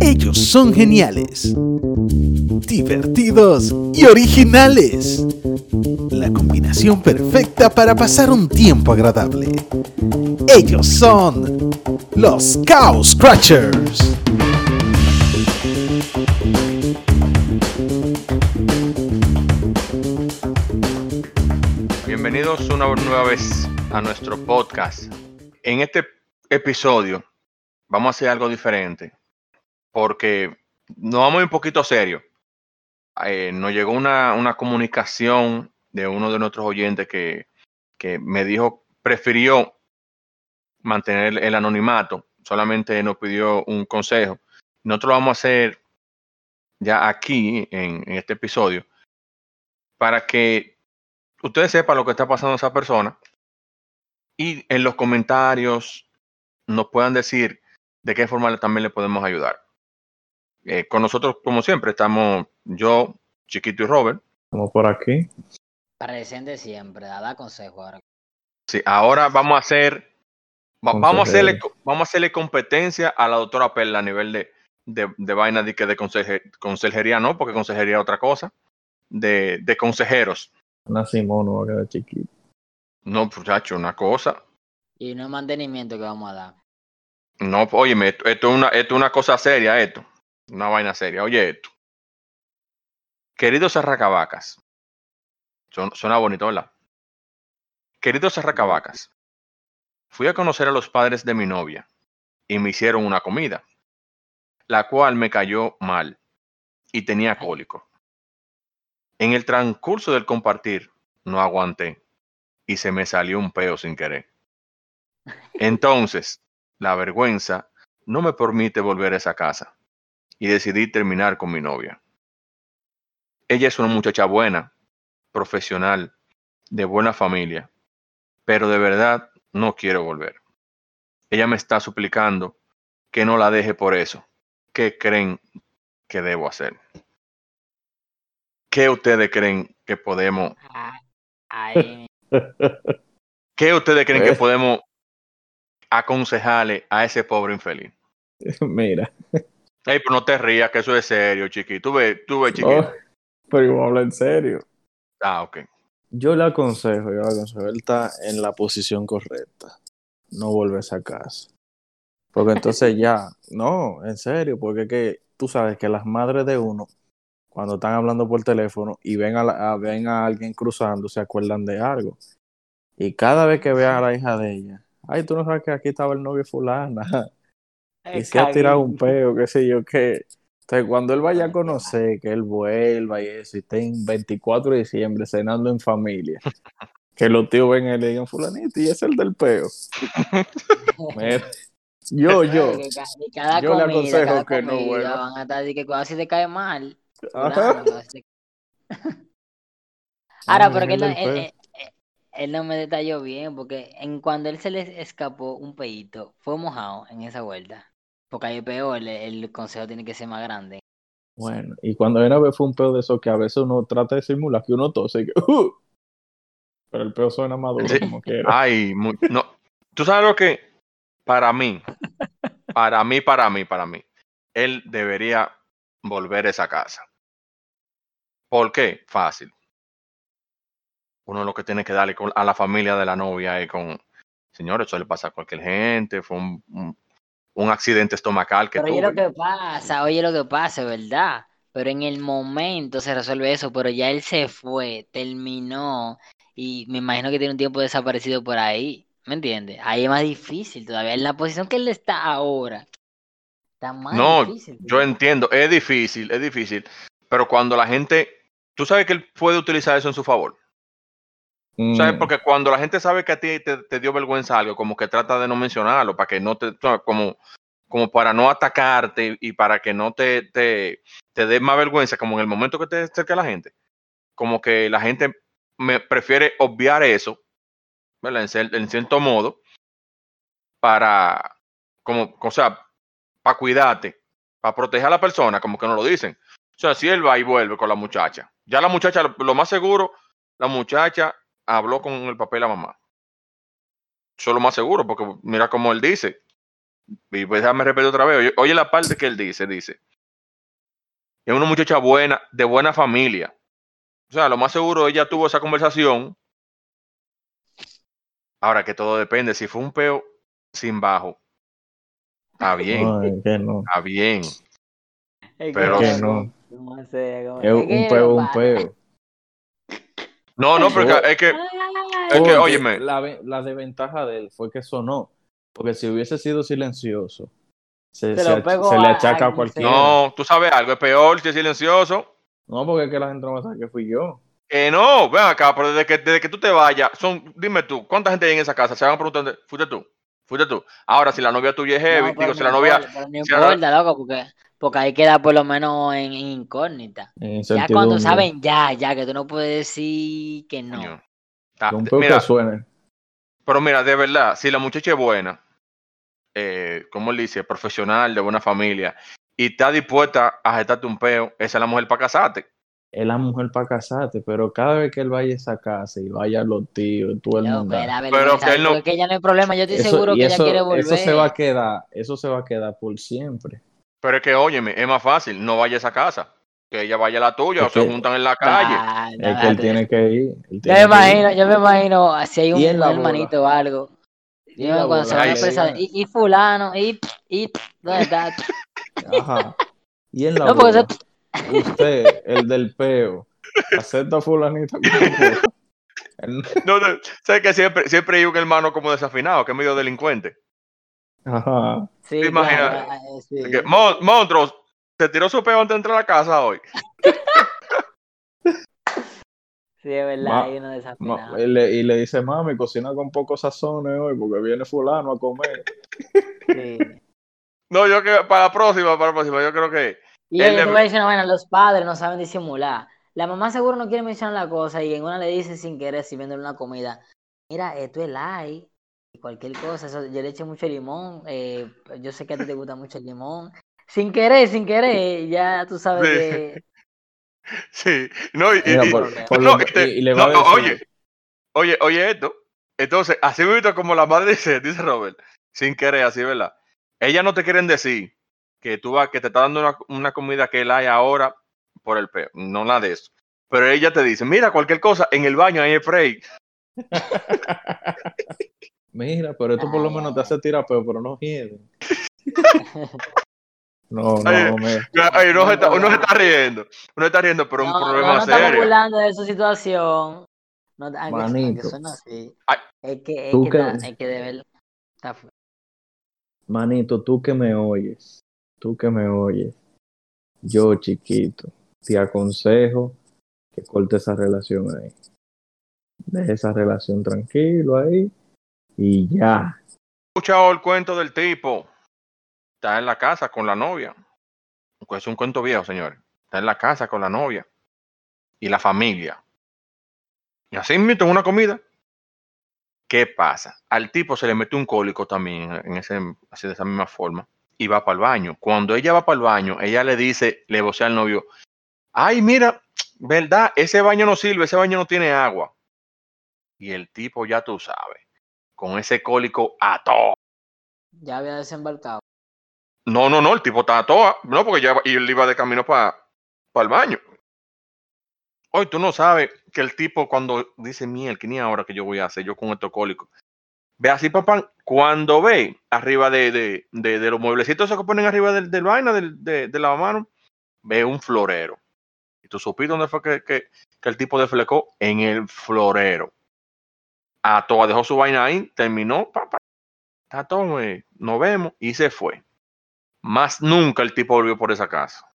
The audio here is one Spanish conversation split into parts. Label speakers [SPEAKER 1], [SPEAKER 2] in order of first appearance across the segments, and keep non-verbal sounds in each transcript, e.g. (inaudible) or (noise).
[SPEAKER 1] Ellos son geniales, divertidos y originales. La combinación perfecta para pasar un tiempo agradable. Ellos son los Cow Scratchers.
[SPEAKER 2] Bienvenidos una nueva vez a nuestro podcast. En este episodio vamos a hacer algo diferente porque nos vamos un poquito serio. Eh, nos llegó una, una, comunicación de uno de nuestros oyentes que, que me dijo, prefirió mantener el anonimato, solamente nos pidió un consejo. Nosotros lo vamos a hacer ya aquí en, en este episodio para que ustedes sepan lo que está pasando a esa persona y en los comentarios nos puedan decir de qué forma también le podemos ayudar. Eh, con nosotros, como siempre, estamos yo, Chiquito y Robert.
[SPEAKER 3] Como por aquí.
[SPEAKER 4] Presente siempre, da consejo ahora.
[SPEAKER 2] Sí, ahora vamos a hacer, vamos a hacerle, vamos a hacerle competencia a la doctora Perla a nivel de, de, de vaina de que de consejería, no, porque consejería es otra cosa, de, de consejeros.
[SPEAKER 3] Una Simón chiquito.
[SPEAKER 2] No, muchacho, una cosa.
[SPEAKER 4] Y no es mantenimiento que vamos a dar.
[SPEAKER 2] No, oye, esto, esto, es una, esto es una cosa seria, esto. Una vaina seria. Oye esto. Queridos arracabacas. Suena bonito, ¿verdad? Queridos arracabacas. Fui a conocer a los padres de mi novia y me hicieron una comida, la cual me cayó mal y tenía cólico. En el transcurso del compartir, no aguanté y se me salió un peo sin querer. (laughs) Entonces, la vergüenza no me permite volver a esa casa y decidí terminar con mi novia. Ella es una muchacha buena, profesional, de buena familia, pero de verdad no quiero volver. Ella me está suplicando que no la deje por eso. ¿Qué creen que debo hacer? ¿Qué ustedes creen que podemos...
[SPEAKER 4] Ay,
[SPEAKER 2] ¿Qué ustedes creen que podemos aconsejarle a ese pobre infeliz? (laughs)
[SPEAKER 3] Mira.
[SPEAKER 2] Ey, pero no te rías, que eso es serio, chiquito. Tú ves, tú ves, chiquito.
[SPEAKER 3] Oh, pero yo hablo en serio.
[SPEAKER 2] Ah, ok.
[SPEAKER 3] Yo le aconsejo, yo le aconsejo, él está en la posición correcta. No vuelves a casa. Porque entonces ya, (laughs) no, en serio, porque que tú sabes que las madres de uno, cuando están hablando por teléfono y ven a, la, a, ven a alguien cruzando, se acuerdan de algo. Y cada vez que vean a la hija de ella, ay, tú no sabes que aquí estaba el novio fulana. y se ha tirado un peo, qué sé yo, qué. Entonces, cuando él vaya a conocer, que él vuelva y eso, y esté en 24 de diciembre cenando en familia, que los tíos ven y le digan, fulanito, y es el del peo. Mira, yo, yo,
[SPEAKER 4] que que cada
[SPEAKER 3] yo le aconsejo
[SPEAKER 4] cada
[SPEAKER 3] que no vuelva.
[SPEAKER 4] Van a estar que cuando si te cae mal.
[SPEAKER 3] Ajá.
[SPEAKER 4] fulano, se- Ahora,
[SPEAKER 3] Ah,
[SPEAKER 4] que no- él- él- él- él no me detalló bien, porque en cuando él se le escapó un peito, fue mojado en esa vuelta. Porque ahí es peor, el, el consejo tiene que ser más grande.
[SPEAKER 3] Bueno, y cuando viene a ver fue un peo de eso que a veces uno trata de simular que uno tose y que, "Uh", pero el peo suena más duro
[SPEAKER 2] Sí.
[SPEAKER 3] como quiera.
[SPEAKER 2] Ay, no. Tú sabes lo que, para mí, para mí, para mí, para mí, él debería volver a esa casa. ¿Por qué? Fácil. Uno lo que tiene que darle con- a la familia de la novia es con, señores, eso le pasa a cualquier gente, fue un, un, un accidente estomacal que
[SPEAKER 4] Pero oye lo que pasa, oye lo que pasa, ¿verdad? Pero en el momento se resuelve eso, pero ya él se fue, terminó, y me imagino que tiene un tiempo desaparecido por ahí, ¿me entiendes? Ahí es más difícil todavía, en la posición que él está ahora, está más
[SPEAKER 2] No,
[SPEAKER 4] difícil.
[SPEAKER 2] yo entiendo, es difícil, es difícil, pero cuando la gente, tú sabes que él puede utilizar eso en su favor. ¿Sabes?
[SPEAKER 3] Mm,
[SPEAKER 2] Porque cuando la gente sabe que a ti te, te dio vergüenza algo, como que trata de no mencionarlo, para que no te, como, como para no atacarte y para que no te, te, te dé más vergüenza, como en el momento que te acerca la gente. Como que la gente me prefiere obviar eso, ¿verdad? En, cier- en cierto modo, para, como, o sea, para cuidarte, para proteger a la persona, como que no lo dicen. O sea, si él va y vuelve con la muchacha, ya la muchacha, lo más seguro, la muchacha habló con el papel a mamá. Eso es lo más seguro, porque mira cómo él dice, y pues déjame repetir otra vez. Oye, oye la parte que él dice, dice. Es una muchacha buena, de buena familia. O sea, lo más seguro ella tuvo esa conversación. Ahora que todo depende, si fue un peo sin bajo. Está bien,
[SPEAKER 3] No, es que no.
[SPEAKER 2] está bien.
[SPEAKER 4] Es
[SPEAKER 2] Pero-
[SPEAKER 3] Que no.
[SPEAKER 4] ¿cómo se- cómo-
[SPEAKER 3] Es
[SPEAKER 4] que
[SPEAKER 3] un peo, un peo.
[SPEAKER 2] No, no, pero es que, es que,
[SPEAKER 3] Porque
[SPEAKER 2] óyeme,
[SPEAKER 3] La, la desventaja de él fue que sonó. Porque si hubiese sido silencioso, se, le achaca
[SPEAKER 4] a
[SPEAKER 3] cualquiera.
[SPEAKER 2] no, tú sabes algo, es peor si es silencioso.
[SPEAKER 3] No, porque es que la gente no va a saber que fui yo.
[SPEAKER 2] Que no, ven acá, pero desde que, desde que tú te vayas, son, dime tú, ¿cuánta gente hay en esa casa? Se van preguntando, ¿fuiste tú? ¿Fuiste tú? Ahora, si la novia tuya es heavy, digo, si la novia, si la
[SPEAKER 4] loco, porque, porque ahí queda por lo menos en, en incógnita.
[SPEAKER 3] En
[SPEAKER 4] Ya cuando saben, ya, ya, que tú no puedes decir que no.
[SPEAKER 2] está-
[SPEAKER 3] Que un peo
[SPEAKER 2] mira,
[SPEAKER 3] que suene.
[SPEAKER 2] pero mira, de verdad, si la muchacha es buena, eh, como él dice, profesional, de buena familia, y está dispuesta a gestarte un peo, esa es la mujer para casarte.
[SPEAKER 3] Es la mujer para casarte, pero cada vez que él vaya a esa casa y vaya a los tíos, todo el mundo.
[SPEAKER 2] Pero
[SPEAKER 4] vergüenza,
[SPEAKER 2] que él no-
[SPEAKER 4] que ya no hay problema, yo estoy
[SPEAKER 3] Eso-
[SPEAKER 4] seguro que
[SPEAKER 3] eso,
[SPEAKER 4] ella quiere volver.
[SPEAKER 3] eso se va a quedar, eso se va a quedar por siempre.
[SPEAKER 2] Pero es que, óyeme, es más fácil, no vaya a esa casa, que ella vaya a la tuya o se juntan en la calle.
[SPEAKER 3] Es que él tiene que ir.
[SPEAKER 4] Yo me
[SPEAKER 3] que
[SPEAKER 4] imagino,
[SPEAKER 3] ir.
[SPEAKER 4] yo me imagino si hay un, hermanito o algo.
[SPEAKER 3] Y
[SPEAKER 4] Yo cuando se van a
[SPEAKER 3] sí.
[SPEAKER 4] y, y fulano, y, y, ¿dónde está?
[SPEAKER 3] Ajá. Y en la (laughs)
[SPEAKER 4] No, porque
[SPEAKER 3] boda, usted, el del peo, acepta. Él- (laughs)
[SPEAKER 2] No, no, sabes que siempre, siempre hay un hermano como desafinado, que es medio delincuente.
[SPEAKER 3] Ajá.
[SPEAKER 4] Sí,
[SPEAKER 2] ¿Te imaginas?
[SPEAKER 4] ah, eh, sí.
[SPEAKER 2] Que, "Mon- monstruos, se tiró su peo antes de entrar a la casa hoy. (laughs)
[SPEAKER 4] Sí, es verdad,
[SPEAKER 3] Ma-
[SPEAKER 4] hay uno desafinado.
[SPEAKER 3] y, le, y le dice, mami, cocina con pocos sazones hoy porque viene fulano a comer.
[SPEAKER 4] Sí.
[SPEAKER 2] No, yo que para la próxima, para la próxima, yo creo que
[SPEAKER 4] Y
[SPEAKER 2] Él
[SPEAKER 4] oye,
[SPEAKER 2] le-
[SPEAKER 4] una vaina, los padres no saben disimular. La mamá seguro no quiere mencionar la cosa y en una le dice sin querer, si viéndole una comida, mira, esto es light, cualquier cosa, eso, yo le eché mucho limón, eh, yo sé que a ti te gusta mucho el limón. Sin querer, sin querer, ya tú sabes
[SPEAKER 2] Sí.
[SPEAKER 4] que... (laughs)
[SPEAKER 2] sí. No, y, y-
[SPEAKER 3] Mira,
[SPEAKER 2] y-
[SPEAKER 3] por, por
[SPEAKER 2] no,
[SPEAKER 3] lo que-
[SPEAKER 2] este,
[SPEAKER 3] y, y le va
[SPEAKER 2] no, oye, oye, oye esto. Entonces, así mismo como la madre dice, (laughs) dice Robert, sin querer, así, ¿verdad? Ellas no te quieren decir que tú vas, que te está dando una, una comida que él hay ahora por el peo, no la de eso. Pero ella te dice, mira, cualquier cosa, en el baño hay spray. (laughs)
[SPEAKER 3] mira, pero esto por lo menos te hace tirar peo, pero no hiede. (laughs) No,
[SPEAKER 2] Ay,
[SPEAKER 3] no.
[SPEAKER 2] Ay, uno,
[SPEAKER 4] No,
[SPEAKER 2] se está, uno se
[SPEAKER 4] no.
[SPEAKER 2] está riendo, uno está riendo, pero
[SPEAKER 4] No,
[SPEAKER 2] un
[SPEAKER 4] no,
[SPEAKER 2] problema
[SPEAKER 4] no estamos
[SPEAKER 2] serio.
[SPEAKER 4] burlando de su situación. No, aunque, aunque
[SPEAKER 3] Manito.
[SPEAKER 4] suena así.
[SPEAKER 2] Ay.
[SPEAKER 4] Es que, es
[SPEAKER 3] Tú
[SPEAKER 4] que,
[SPEAKER 3] que-
[SPEAKER 4] está- es que de verdad está fu-
[SPEAKER 3] Manito, tú que me oyes, tú que me oyes, yo chiquito, te aconsejo que corte esa relación ahí. Deje esa relación tranquilo ahí y ya.
[SPEAKER 2] escuchado el cuento del tipo? Está en la casa con la novia. Pues es un cuento viejo, señores. Está en la casa con la novia y la familia. Y así mismo en una comida. ¿Qué pasa? Al tipo se le mete un cólico también en ese, así de esa misma forma y va para el baño. Cuando ella va para el baño, ella le dice, le vocea al novio, ay, mira, verdad, ese baño no sirve, ese baño no tiene agua. Y el tipo, ya tú sabes, con ese cólico a todo.
[SPEAKER 4] Ya había desembarcado.
[SPEAKER 2] No, no, no, el tipo está a toa. No, porque ya y él iba de camino para el baño. Hoy tú no sabes que el tipo cuando dice, miel, que ni ahora que yo voy a hacer yo con estos cólicos. Ve así, papá, cuando ve arriba de, de, de, de los mueblecitos esos que ponen arriba del, del vaina, del, de, de la mano, ve un florero. Y tú supiste dónde fue que, que, que el tipo deflecó en el florero. A toa dejó su vaina ahí, terminó, papá. Está todo, eh, nos vemos y se fue. Más nunca el tipo volvió por esa casa.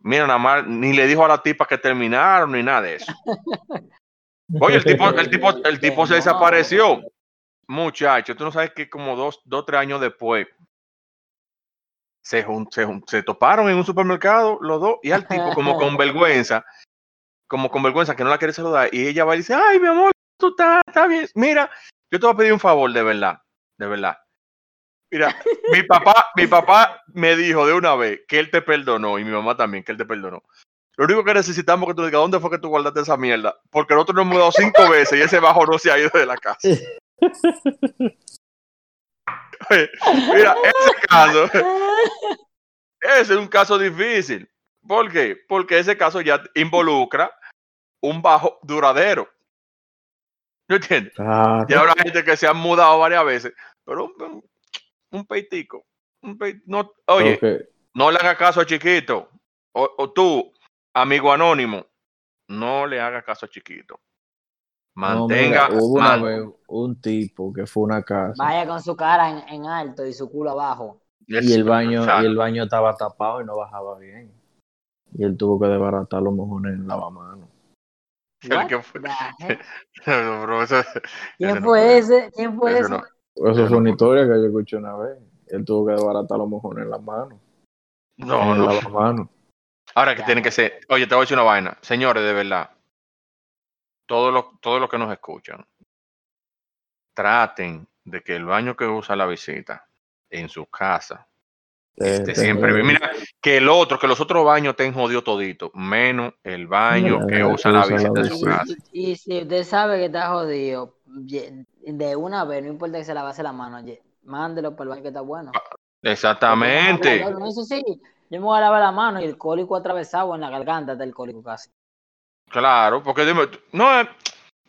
[SPEAKER 2] Mira, nada más, ni le dijo a la tipa que terminaron ni nada de eso. (laughs) Oye, el tipo, el tipo, el tipo se desapareció. Muchacho, tú no sabes que como dos, dos, tres años después se, jun- se, jun- se toparon en un supermercado los dos y al tipo como (laughs) con vergüenza, como con vergüenza que no la quiere saludar y ella va y dice, ay, mi amor, tú estás, está bien. Mira, yo te voy a pedir un favor de verdad, de verdad. Mira, mi (laughs) papá, mi papá me dijo de una vez que él te perdonó y mi mamá también que él te perdonó. Lo único que necesitamos es que tú digas dónde fue que tú guardaste esa mierda, porque nosotros nos hemos mudado cinco veces y ese bajo no se ha ido de la casa. Oye, (laughs) mira, ese caso, (laughs) ese es un caso difícil. ¿Por qué? Porque ese caso ya involucra un bajo duradero. ¿No entiendes?
[SPEAKER 3] Claro.
[SPEAKER 2] Y habrá gente que se han mudado varias veces, pero un, un, un peitico. Un peit- no, oye, no le hagas caso a chiquito. O, o tú, amigo anónimo, no le hagas caso a chiquito.
[SPEAKER 3] no, mira,
[SPEAKER 2] Mantenga.
[SPEAKER 3] una vez un tipo que fue a una casa
[SPEAKER 4] Vaya con su cara en, en alto y su culo abajo.
[SPEAKER 3] y el baño y el baño estaba tapado y no bajaba bien. Y él tuvo que desbaratar los mojones en lavamanos.
[SPEAKER 2] El
[SPEAKER 4] What
[SPEAKER 2] que fue-
[SPEAKER 4] ¿Quién fue ese? ¿Quién fue
[SPEAKER 2] Ese
[SPEAKER 4] ese?
[SPEAKER 2] no.
[SPEAKER 3] Eso
[SPEAKER 2] no
[SPEAKER 3] una historia que yo escuché una vez. Él tuvo que desbaratar los mojones en las manos.
[SPEAKER 2] No,
[SPEAKER 3] en el
[SPEAKER 2] no.
[SPEAKER 3] lavamanos.
[SPEAKER 2] Ahora que
[SPEAKER 4] Ya,
[SPEAKER 2] tiene que ser. Oye, te voy a decir una vaina. Señores, de verdad. Todos los, todos los que nos escuchan, traten de que el baño que usa la visita en su casa
[SPEAKER 3] Te-
[SPEAKER 2] esté
[SPEAKER 3] te-
[SPEAKER 2] siempre bien. Mira, que el otro, que los otros baños estén jodidos toditos, menos el baño
[SPEAKER 3] Mira,
[SPEAKER 2] que usa la visita en su casa.
[SPEAKER 4] Y, y si usted sabe que está jodido, de una vez, no importa que se lavase la mano, mándelo para el baño que está bueno.
[SPEAKER 2] Exactamente.
[SPEAKER 4] Porque no, Eso sí, yo me voy a lavar la mano y el cólico atravesado en la garganta está el cólico casi.
[SPEAKER 2] Claro, porque dime, no, eh,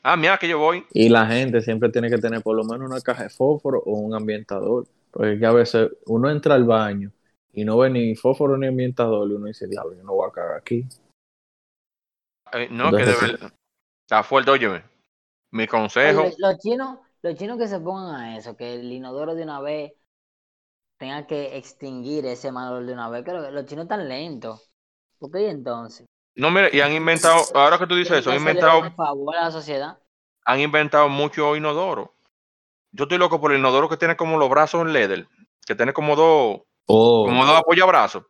[SPEAKER 2] ah, mira que yo voy.
[SPEAKER 3] Y la gente siempre tiene que tener por lo menos una caja de fósforo o un ambientador. Porque que a veces uno entra al baño y no ve ni fósforo ni ambientador y uno dice, diablo, yo no voy a cagar aquí.
[SPEAKER 2] Eh, no, que de verdad. Está fuerte, óyeme. Mi consejo.
[SPEAKER 4] Oye, los chinos, los chinos que se pongan a eso, que el inodoro de una vez tenga que extinguir ese manual de una vez, que los chinos están lentos. ¿Por qué entonces?
[SPEAKER 2] No, mira, y han inventado, ahora que tú dices eso, han inventado,
[SPEAKER 4] hacerle un favor a la sociedad.
[SPEAKER 2] han inventado mucho inodoro. Yo estoy loco por el inodoro que tiene como los brazos en leather, que tiene como dos,
[SPEAKER 3] O
[SPEAKER 2] como dos apoyabrazos.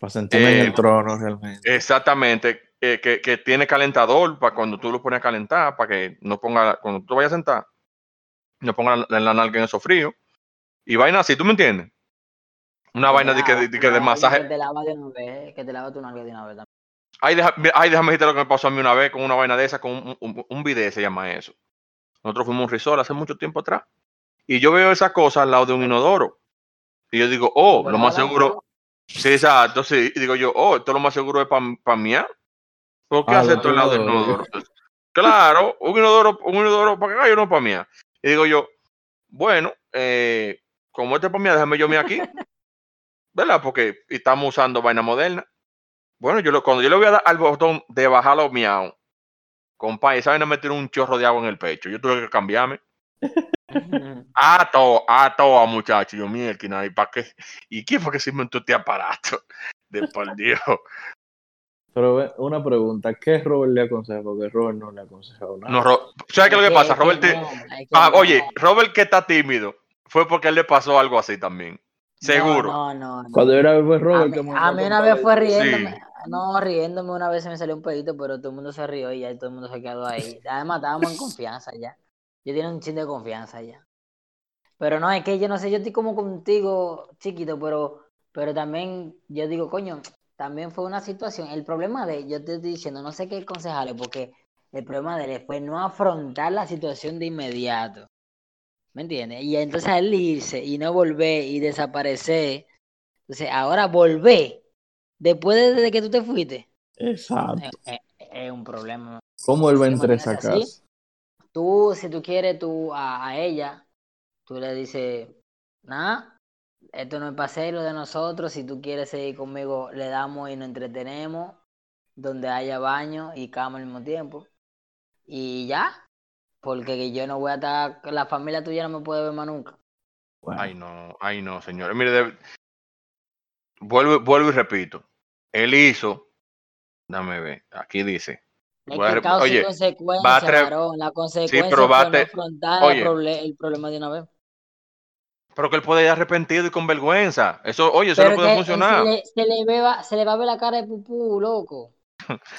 [SPEAKER 3] para sentirme en
[SPEAKER 2] Eh,
[SPEAKER 3] el trono realmente.
[SPEAKER 2] Exactamente, eh, que, que tiene calentador para cuando tú lo pones a calentar, para que no ponga, cuando tú vayas a sentar, no ponga la, la nalga en eso frío. Y vaina así, ¿tú me entiendes? Una vaina de que, de, de que de masaje.
[SPEAKER 4] Que te lava de una vez, que te lava tu nalga de una vez también.
[SPEAKER 2] Ay, deja- ay, déjame decirte lo que me pasó a mí una vez con una vaina de esa, con un, un, un video se llama eso. Nosotros fuimos a un resort hace mucho tiempo atrás. Y yo veo esa cosa al lado de un inodoro. Y yo digo, oh,
[SPEAKER 4] Pero
[SPEAKER 2] lo más seguro. Sí, exacto, sí. Y digo yo, oh, esto lo más seguro es para pa miar. ¿Por qué
[SPEAKER 3] Ah,
[SPEAKER 2] hace esto al lado del
[SPEAKER 3] inodoro. (laughs)
[SPEAKER 2] Claro, un inodoro, un inodoro para cagar y uno para miar. Y digo yo, bueno, eh, como este es para miar, déjame yo miar aquí. (laughs) ¿Verdad? Porque estamos usando vaina moderna. Bueno, yo lo, cuando yo le voy a dar al botón de bajar los miau, compa, esa vaina me tiró un chorro de agua en el pecho. Yo tuve que cambiarme. (laughs) A todo, a todo, muchacho. Yo, mierda, ¿y para qué? (laughs) ¿Y quién fue que se inventó este aparato? (laughs) De por Dios.
[SPEAKER 3] Pero ve, una pregunta, ¿qué Robert le aconseja? Porque Robert no le ha aconsejado nada.
[SPEAKER 2] No, Ro- ¿Sabes qué es lo que pasa? Robert, te- Ah, oye, Robert que está tímido, fue porque a él le pasó algo así también. Seguro.
[SPEAKER 4] No, no, no.
[SPEAKER 3] Cuando yo era bebé
[SPEAKER 4] A
[SPEAKER 3] Robert,
[SPEAKER 4] mí,
[SPEAKER 3] que me
[SPEAKER 4] a mí una vez fue riéndome.
[SPEAKER 2] Sí.
[SPEAKER 4] No, riéndome una vez se me salió un pedito, pero todo el mundo se rió y ya todo el mundo se quedó ahí. Además, estábamos en confianza ya. Yo tenía un chin de confianza ya. Pero no, es que yo no sé, yo estoy como contigo, chiquito, pero, pero también yo digo, coño, también fue una situación. El problema de, yo te estoy diciendo, no sé qué aconsejarle, porque el problema de él fue no afrontar la situación de inmediato. ¿Me entiendes? Y entonces al irse y no volver y desaparecer. Entonces, ahora volver después de, de que tú te fuiste.
[SPEAKER 3] Exacto.
[SPEAKER 4] Es, es- es un problema.
[SPEAKER 3] ¿Cómo él va a
[SPEAKER 4] Sí,
[SPEAKER 3] entrar esa casa?
[SPEAKER 4] Tú, si tú quieres tú a, a ella, tú le dices, nada, esto no es paseo de nosotros. Si tú quieres seguir conmigo, le damos y nos entretenemos, donde haya baño y cama al mismo tiempo. Y ya, porque yo no voy a estar, la familia tuya no me puede ver más nunca.
[SPEAKER 3] Bueno,
[SPEAKER 2] Ay, no, ay, no, señores. Mire, de- vuelvo, vuelvo y repito. Él hizo, dame ver, aquí dice.
[SPEAKER 4] Es que causa
[SPEAKER 2] oye,
[SPEAKER 4] consecuencia,
[SPEAKER 2] va a
[SPEAKER 4] varón. La consecuencia
[SPEAKER 2] pero va a te-
[SPEAKER 4] afrontar
[SPEAKER 2] oye.
[SPEAKER 4] el, proble- el problema de una vez.
[SPEAKER 2] Pero que él puede ir arrepentido y con vergüenza. Eso, oye, eso
[SPEAKER 4] Pero
[SPEAKER 2] no puede
[SPEAKER 4] que
[SPEAKER 2] funcionar.
[SPEAKER 4] Se le, se, le ve, va- se le va a ver la cara de pupú, loco.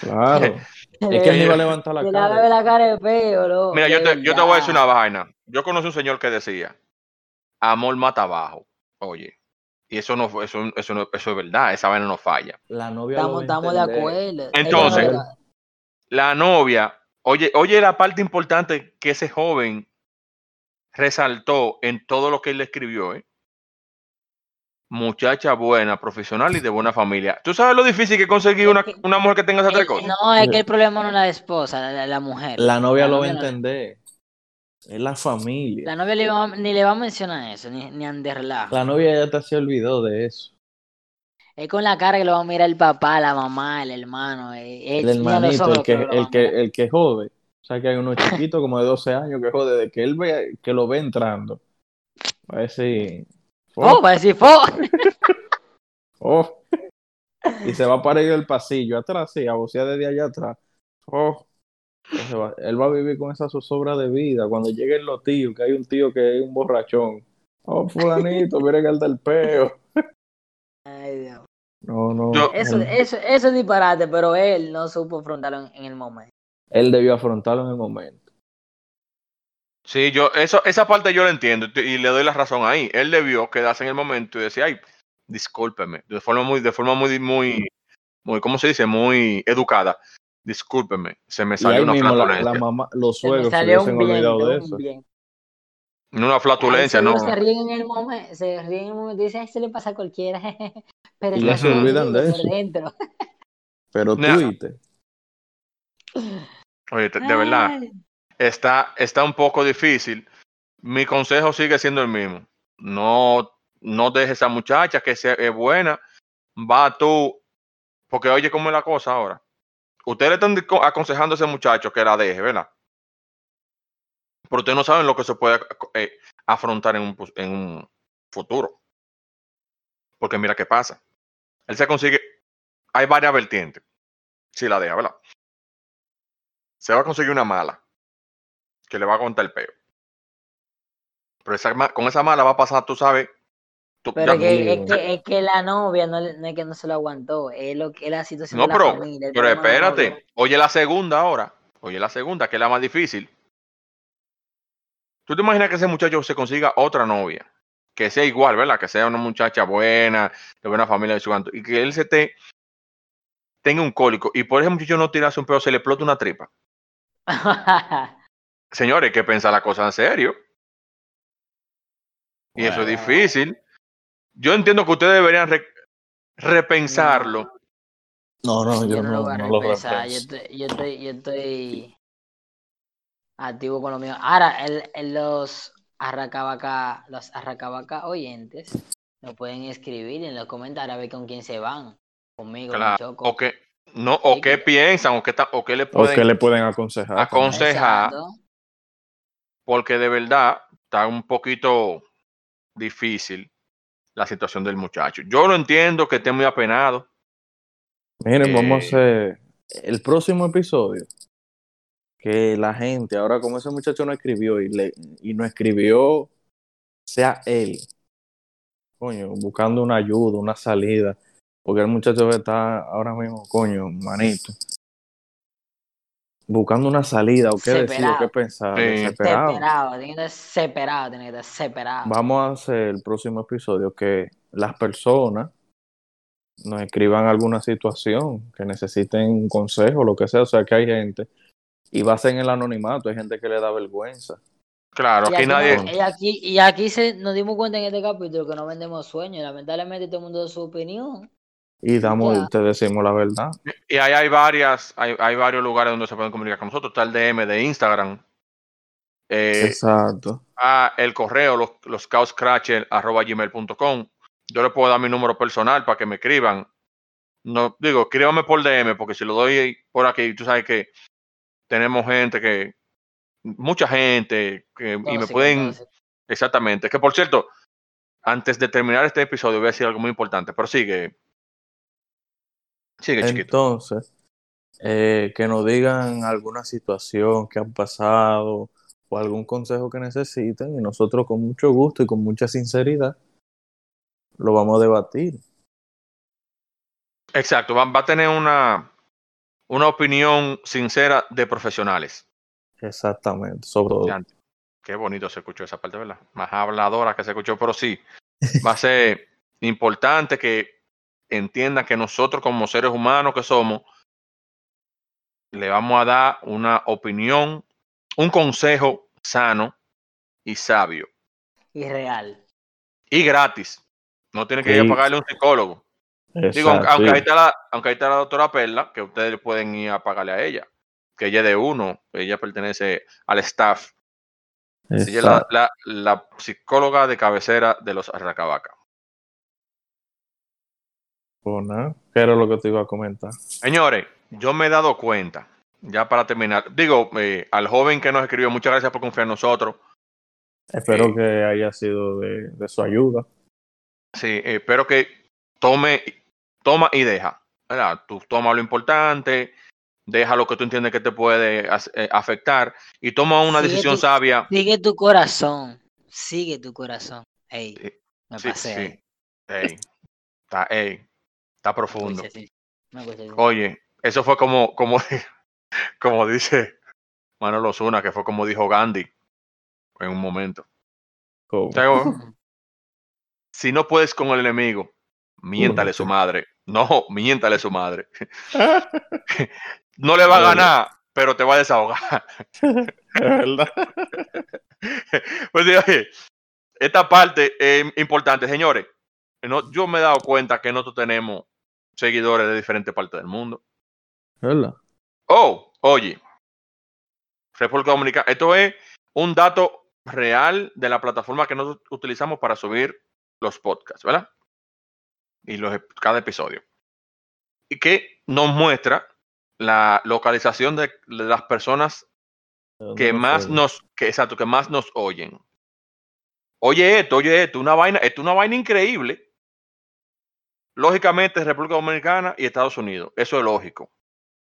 [SPEAKER 3] claro. (laughs)
[SPEAKER 4] Se
[SPEAKER 3] es
[SPEAKER 4] le
[SPEAKER 3] que ni va a levantar la
[SPEAKER 4] se le va a ver
[SPEAKER 3] cara.
[SPEAKER 4] la cara de feo, loco.
[SPEAKER 2] Mira, yo te, yo te voy a decir una vaina. Yo conocí un señor que decía, amor mata abajo. Oye, y eso no fue- eso, eso, no, eso es verdad, esa vaina no falla.
[SPEAKER 3] La novia
[SPEAKER 4] Estamos, estamos de acuerdo.
[SPEAKER 2] Entonces,
[SPEAKER 4] la-
[SPEAKER 2] novia, oye, oye la parte importante que ese joven resaltó en todo lo que él le escribió, ¿eh? Muchacha buena, profesional y de buena familia. ¿Tú sabes lo difícil que es conseguir una, una mujer que tenga esas tres cosas?
[SPEAKER 4] no, es que el problema no es la esposa, la, mujer.
[SPEAKER 3] La novia lo va a
[SPEAKER 4] no-
[SPEAKER 3] entender. Es la familia.
[SPEAKER 4] La novia le va- ni le va a mencionar eso, ni, ni ande relajo.
[SPEAKER 3] La novia ya te se olvidó de eso.
[SPEAKER 4] Es con la cara que lo va a mirar el papá, la mamá, el hermano. eh,
[SPEAKER 3] El hermanito,
[SPEAKER 4] ojos
[SPEAKER 3] el que, el que, el que jode. O sea que hay unos chiquitos como de 12 años que jode de que él ve, que lo ve entrando. Va a decir,
[SPEAKER 4] Oh, va a decir, "Fo". (laughs)
[SPEAKER 3] oh. Y se va a parar el pasillo atrás, sí, a vocear desde allá atrás. Oh. Va- él va a vivir con esa zozobra de vida. Cuando lleguen los tíos, que hay un tío que es un borrachón. Oh, fulanito, miren el del peo. (laughs)
[SPEAKER 4] Ay, Dios.
[SPEAKER 3] No, no.
[SPEAKER 2] Yo-
[SPEAKER 4] Eso,
[SPEAKER 3] él,
[SPEAKER 4] eso, eso es disparate, pero él no supo afrontarlo en, en el momento.
[SPEAKER 3] él debió afrontarlo en el momento.
[SPEAKER 2] Sí, yo, eso, esa parte yo la entiendo y le doy la razón ahí. Él debió quedarse en el momento y decir, ay, discúlpeme, de forma muy, de forma muy, muy, muy, ¿cómo se dice? Muy educada. Discúlpeme, se me salió una
[SPEAKER 3] mismo la,
[SPEAKER 2] flatulencia.
[SPEAKER 3] la mamá, los
[SPEAKER 4] Se
[SPEAKER 3] suegros se
[SPEAKER 4] salió
[SPEAKER 3] hubiesen
[SPEAKER 4] un bien,
[SPEAKER 3] olvidado de eso.
[SPEAKER 4] bien.
[SPEAKER 2] Una
[SPEAKER 4] Ahí
[SPEAKER 2] flatulencia, no.
[SPEAKER 4] se ríen en el momento, se ríen en el momento y dicen, "Ay, se le pasa a cualquiera. (laughs) Pero
[SPEAKER 3] Y
[SPEAKER 2] ya
[SPEAKER 4] está
[SPEAKER 2] se
[SPEAKER 3] olvidan de eso.
[SPEAKER 4] dentro. (laughs)
[SPEAKER 3] Pero
[SPEAKER 2] Nah.
[SPEAKER 3] Twitter,
[SPEAKER 2] Oye, de verdad, está, está un poco difícil. Mi consejo sigue siendo el mismo. No, no dejes a esa muchacha que sea, es buena. Va tú, porque oye cómo es la cosa ahora. Ustedes le están aconsejando a ese muchacho que la deje, ¿verdad? Pero ustedes no saben lo que se puede eh, afrontar en un, en un futuro. Porque mira qué pasa. Él se consigue. Hay varias vertientes. Si la deja, ¿verdad? Se va a conseguir una mala que le va a contar el peo. Pero esa, con esa mala va a pasar, tú sabes. tú-
[SPEAKER 4] Pero es que, es, que, es que la novia no, no es que no se lo aguantó, es lo que es la situación
[SPEAKER 2] no,
[SPEAKER 4] de la
[SPEAKER 2] pero,
[SPEAKER 4] familia.
[SPEAKER 2] pero espérate. Oye, la segunda ahora. Oye, la segunda, que es la más difícil. ¿Tú te imaginas que ese muchacho se consiga otra novia? Que sea igual, ¿verdad? Que sea una muchacha buena, de buena familia de su canto. Y que él se te tenga un cólico. Y por ese muchacho no tirarse un pedo, se le explota una tripa. (laughs) Señores, hay que pensar la cosa en serio. Y eso es difícil. Yo entiendo que ustedes deberían re- repensarlo.
[SPEAKER 3] no, no,
[SPEAKER 4] yo
[SPEAKER 3] yo
[SPEAKER 4] no,
[SPEAKER 3] no,
[SPEAKER 4] lo voy a
[SPEAKER 3] no lo
[SPEAKER 4] repensar, yo
[SPEAKER 3] repenso.
[SPEAKER 4] estoy, yo estoy, yo estoy activo con lo mío. Ahora, el, el- los arracabaca, los arracabaca oyentes nos pueden escribir en los comentarios a ver con quién se van. Conmigo, con
[SPEAKER 2] Claro,
[SPEAKER 4] Choco.
[SPEAKER 2] o que, no, o
[SPEAKER 4] Sí,
[SPEAKER 2] qué
[SPEAKER 4] que-
[SPEAKER 2] piensan, o qué, ta- o qué le
[SPEAKER 3] O
[SPEAKER 2] pueden
[SPEAKER 3] que le pueden aconsejar.
[SPEAKER 2] aconsejar, porque de verdad está un poquito difícil la situación del muchacho. Yo lo entiendo que esté muy apenado.
[SPEAKER 3] Miren, vamos a
[SPEAKER 2] Eh,
[SPEAKER 3] hacer el próximo episodio. Que la gente, ahora como ese muchacho no escribió y, le, y no escribió, sea él, coño, buscando una ayuda, una salida. Porque el muchacho está ahora mismo, coño, manito, buscando una salida o qué decir o qué
[SPEAKER 4] Separado.
[SPEAKER 3] pensar,
[SPEAKER 2] Sí.
[SPEAKER 3] desesperado.
[SPEAKER 4] Separado, tiene que estar separado, tiene que estar separado.
[SPEAKER 3] Vamos a hacer el próximo episodio que las personas nos escriban alguna situación que necesiten un consejo, lo que sea. O sea, que hay gente, y va a ser en el anonimato, hay gente que le da vergüenza.
[SPEAKER 2] Claro,
[SPEAKER 4] Y
[SPEAKER 2] aquí
[SPEAKER 4] aquí,
[SPEAKER 2] nadie.
[SPEAKER 4] y aquí, y aquí se, nos dimos cuenta en este capítulo que no vendemos sueños. Lamentablemente todo el mundo da su opinión.
[SPEAKER 3] Y damos,
[SPEAKER 4] Ya.
[SPEAKER 3] te decimos la verdad.
[SPEAKER 2] Y ahí hay varias, hay, hay varios lugares donde se pueden comunicar con nosotros. Está el DM de Instagram. Eh,
[SPEAKER 3] Exacto.
[SPEAKER 2] a el correo, los, los arroba gmail.com. Yo le puedo dar mi número personal para que me escriban. No, digo, escríbame por DM, porque si lo doy por aquí, tú sabes que tenemos gente que, mucha gente, que, y me pueden, exactamente. Que por cierto, antes de terminar este episodio voy a decir algo muy importante, pero sigue. Sigue, chiquito.
[SPEAKER 3] Entonces, eh, que nos digan alguna situación que han pasado o algún consejo que necesiten y nosotros con mucho gusto y con mucha sinceridad lo vamos a debatir.
[SPEAKER 2] Exacto, va, va a tener una, una opinión sincera de profesionales.
[SPEAKER 3] Exactamente, sobre todo.
[SPEAKER 2] Qué bonito se escuchó esa parte, ¿verdad? Más habladora que se escuchó, pero sí, va a ser (laughs) importante que entiendan que nosotros como seres humanos que somos, le vamos a dar una opinión, un consejo sano y sabio.
[SPEAKER 4] Y real.
[SPEAKER 2] Y gratis. No tienen que ir a pagarle a un psicólogo. Digo, aunque,
[SPEAKER 3] Exacto,
[SPEAKER 2] ahí está la, aunque ahí está la doctora Perla, que ustedes pueden ir a pagarle a ella. Que ella es de uno, ella pertenece al staff. Ella es la,
[SPEAKER 3] Exacto.
[SPEAKER 2] la- la psicóloga de cabecera de los Arracabaca.
[SPEAKER 3] Pues nada, ¿Qué era lo que te iba a comentar?
[SPEAKER 2] Señores, yo me he dado cuenta, ya para terminar, digo, eh, al joven que nos escribió, muchas gracias por confiar en nosotros.
[SPEAKER 3] Espero
[SPEAKER 2] Eh.
[SPEAKER 3] que haya sido de, de su ayuda.
[SPEAKER 2] Sí, eh, espero que tome, toma y deja. ¿verdad? Tú toma lo importante, deja lo que tú entiendes que te puede eh, afectar y toma una
[SPEAKER 4] Sigue
[SPEAKER 2] decisión
[SPEAKER 4] tu-
[SPEAKER 2] sabia.
[SPEAKER 4] Sigue tu corazón. Sigue tu corazón. Ey,
[SPEAKER 2] Sí,
[SPEAKER 4] me
[SPEAKER 2] Sí,
[SPEAKER 4] pasé.
[SPEAKER 2] sí. Ey, está, ey, está
[SPEAKER 4] Me
[SPEAKER 2] profundo.
[SPEAKER 4] sí. Me.
[SPEAKER 2] Oye, eso fue como, como, (laughs) como dice Manolo Zuna, que fue como dijo Gandhi en un momento.
[SPEAKER 3] ¿Cómo?
[SPEAKER 2] O sea, si no puedes con el enemigo, (laughs) miéntale su madre. No, miéntale su madre. No le va a ganar, pero te va a desahogar. (laughs)
[SPEAKER 3] Es verdad. (laughs)
[SPEAKER 2] Pues oye, esta parte es importante, señores. No, yo me he dado cuenta que nosotros tenemos seguidores de diferentes partes del mundo.
[SPEAKER 3] Verdad.
[SPEAKER 2] Oh, oye, República Dominicana. Esto es un dato real de la plataforma que nosotros utilizamos para subir los podcasts, ¿verdad? Y los, cada episodio. Y que nos muestra la localización de, de las personas
[SPEAKER 3] ¿De dónde
[SPEAKER 2] que más nos, que exacto, que más nos oyen. Oye esto, oye esto, una vaina, esto es una vaina increíble. Lógicamente, República Dominicana y Estados Unidos. Eso es lógico.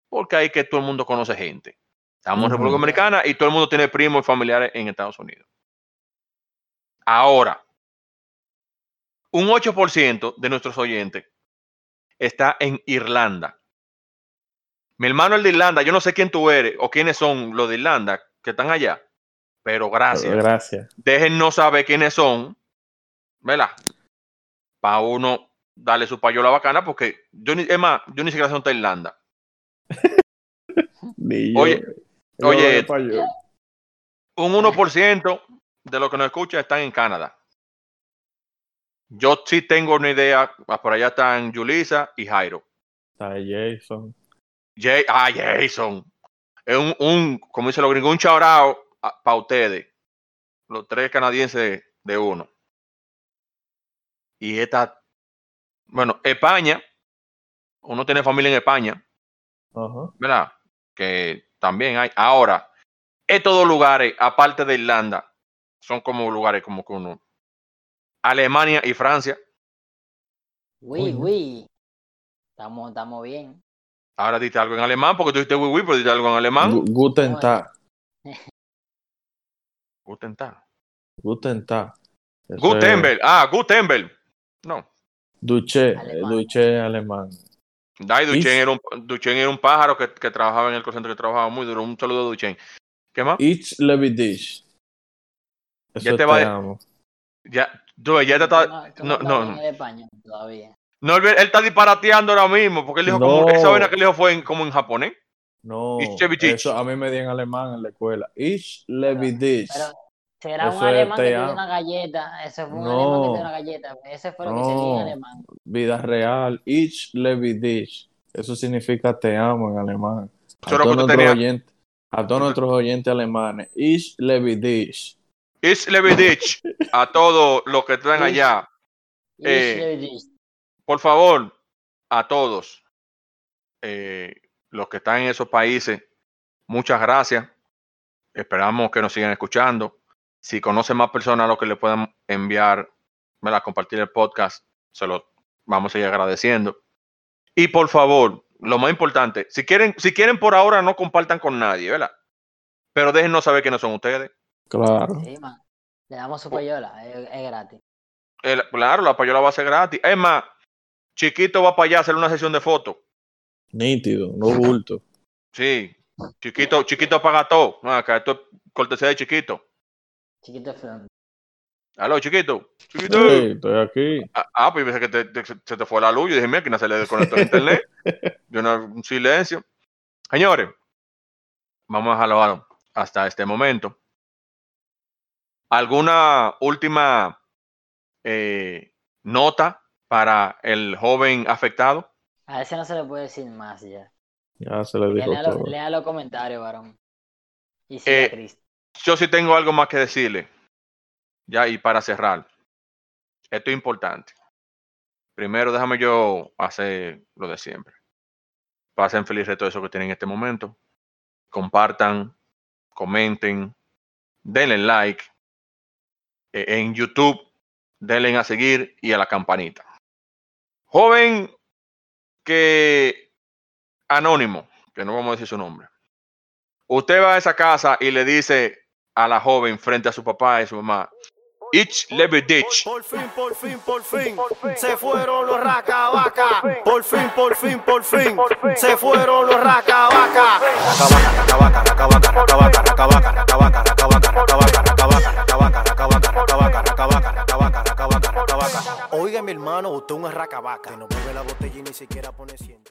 [SPEAKER 2] Porque ahí que todo el mundo conoce gente. Estamos en. República Dominicana y todo el mundo tiene primos y familiares en Estados Unidos. Ahora, un 8% de nuestros oyentes está en Irlanda. Mi hermano el de Irlanda, yo no sé quién tú eres o quiénes son los de Irlanda que están allá, pero gracias.
[SPEAKER 3] Gracias.
[SPEAKER 2] Déjennos saber quiénes son, ¿verdad? Para uno darle su payola bacana, porque yo ni, es más, yo ni siquiera dónde está Irlanda. (laughs)
[SPEAKER 3] Yo.
[SPEAKER 2] Oye,
[SPEAKER 3] Yo
[SPEAKER 2] oye,
[SPEAKER 3] de.
[SPEAKER 2] Un 1% de los que nos escuchan están en Canadá. Yo sí tengo una idea, ah, por allá están Julisa y Jairo.
[SPEAKER 3] Está Jason.
[SPEAKER 2] Jay, ah, Jason. Es un, un, como dice los gringos, un chaurao para ustedes. Los tres canadienses de uno. Y esta, bueno, España, uno tiene familia en España,
[SPEAKER 3] Ajá.
[SPEAKER 2] ¿verdad? Que también hay. Ahora, estos dos lugares, aparte de Irlanda, son como lugares como que uno. Alemania y Francia.
[SPEAKER 4] Uy, uy. Estamos, estamos bien.
[SPEAKER 2] Ahora diste algo en alemán, porque tú dijiste oui, oui, pero diste algo en alemán.
[SPEAKER 3] Gu- Guten. Tag. (laughs)
[SPEAKER 2] Guten Tag.
[SPEAKER 3] Guten Tag.
[SPEAKER 2] Gutenberg. Ah, Gutenberg. No.
[SPEAKER 3] Duché. eh,
[SPEAKER 4] Alemán.
[SPEAKER 3] Duché alemán.
[SPEAKER 2] Dai Duchen
[SPEAKER 3] Is-
[SPEAKER 2] era, un, Duchen era un pájaro que, que trabajaba en el center, que trabajaba muy duro. Un saludo a Duchen. ¿Qué más?
[SPEAKER 3] Ich liebe dich. Eso
[SPEAKER 2] Ya te
[SPEAKER 3] te,
[SPEAKER 2] va
[SPEAKER 3] amo.
[SPEAKER 2] Ya, tú, ya te está.
[SPEAKER 4] no,
[SPEAKER 2] no,
[SPEAKER 4] no,
[SPEAKER 2] no,
[SPEAKER 4] estás
[SPEAKER 2] no.
[SPEAKER 4] en español todavía.
[SPEAKER 2] No, él, él está disparateando ahora mismo, porque él dijo como,
[SPEAKER 3] No.
[SPEAKER 2] esa vaina que él dijo fue en- como en japonés.
[SPEAKER 3] No,
[SPEAKER 2] Ich liebe dich.
[SPEAKER 3] eso a mí me di en alemán en la escuela. Ich liebe dich.
[SPEAKER 4] Pero será
[SPEAKER 3] Eso
[SPEAKER 4] un alemán que
[SPEAKER 3] te
[SPEAKER 4] dio una galleta. Ese fue un
[SPEAKER 3] No.
[SPEAKER 4] alemán que te dio una galleta. Ese fue lo que te di en alemán.
[SPEAKER 3] Vida real. Ich liebe dich. Eso significa te amo en alemán. A todos, nuestros oyentes, a todos nuestros oyentes alemanes. Ich liebe dich.
[SPEAKER 2] Is Levidich, a todos los que están allá, Eh, por favor, a todos eh, los que están en esos países, muchas gracias. Esperamos que nos sigan escuchando. Si conocen más personas a los que le puedan enviar, ¿verdad? compartir el podcast, se lo vamos a seguir agradeciendo. Y por favor, lo más importante, si quieren, si quieren por ahora no compartan con nadie, ¿verdad? Pero déjennos saber quiénes son ustedes.
[SPEAKER 3] Claro.
[SPEAKER 4] Sí, man. Le damos su payola. Es, es gratis.
[SPEAKER 2] El- claro, la payola va a ser gratis. Es más, Chiquito va para allá a hacer una sesión de fotos.
[SPEAKER 3] Nítido, no bulto.
[SPEAKER 2] Sí, Chiquito, Chiquito paga todo. No, acá esto es cortesía de Chiquito.
[SPEAKER 4] Chiquito Film.
[SPEAKER 2] Aló, Chiquito. Chiquito.
[SPEAKER 3] Sí, estoy aquí.
[SPEAKER 2] Ah, Ah, pues pensé que te- te- se te fue la luz. Yo dije, mira, que no se le desconectó el internet. (laughs) De una- un silencio. Señores, vamos a dejarlo hasta este momento. ¿Alguna última eh, nota para el joven afectado?
[SPEAKER 4] A ese no se le puede decir más ya.
[SPEAKER 3] Ya se le dijo
[SPEAKER 4] Lea, los-
[SPEAKER 3] todo.
[SPEAKER 4] lea los comentarios, varón. Y sigue
[SPEAKER 2] Eh,
[SPEAKER 4] a Cristo.
[SPEAKER 2] Yo sí tengo algo más que decirle. Ya, y para cerrar. Esto es importante. Primero, déjame yo hacer lo de siempre. Pasen feliz reto de eso que tienen en este momento. Compartan, comenten, denle like. Eh, En YouTube, denle a seguir y a la campanita. Joven que anónimo, que no vamos a decir su nombre. Usted va a esa casa y le dice a la joven frente a su papá y su mamá, Each level ditch.
[SPEAKER 5] Por fin, por fin, por fin, se fueron los racabaca. Por fin, por fin, por fin, se fueron los racabaca. Racabaca, racabaca, racabaca, racabaca, racabaca, racabaca, racabaca, racabaca, racabaca, racabaca, racabaca, racabaca, racabaca, racabaca, racabaca, racabaca. Oiga, mi hermano, usted es un racabaca. Que no bebe la botella y ni siquiera pone siente.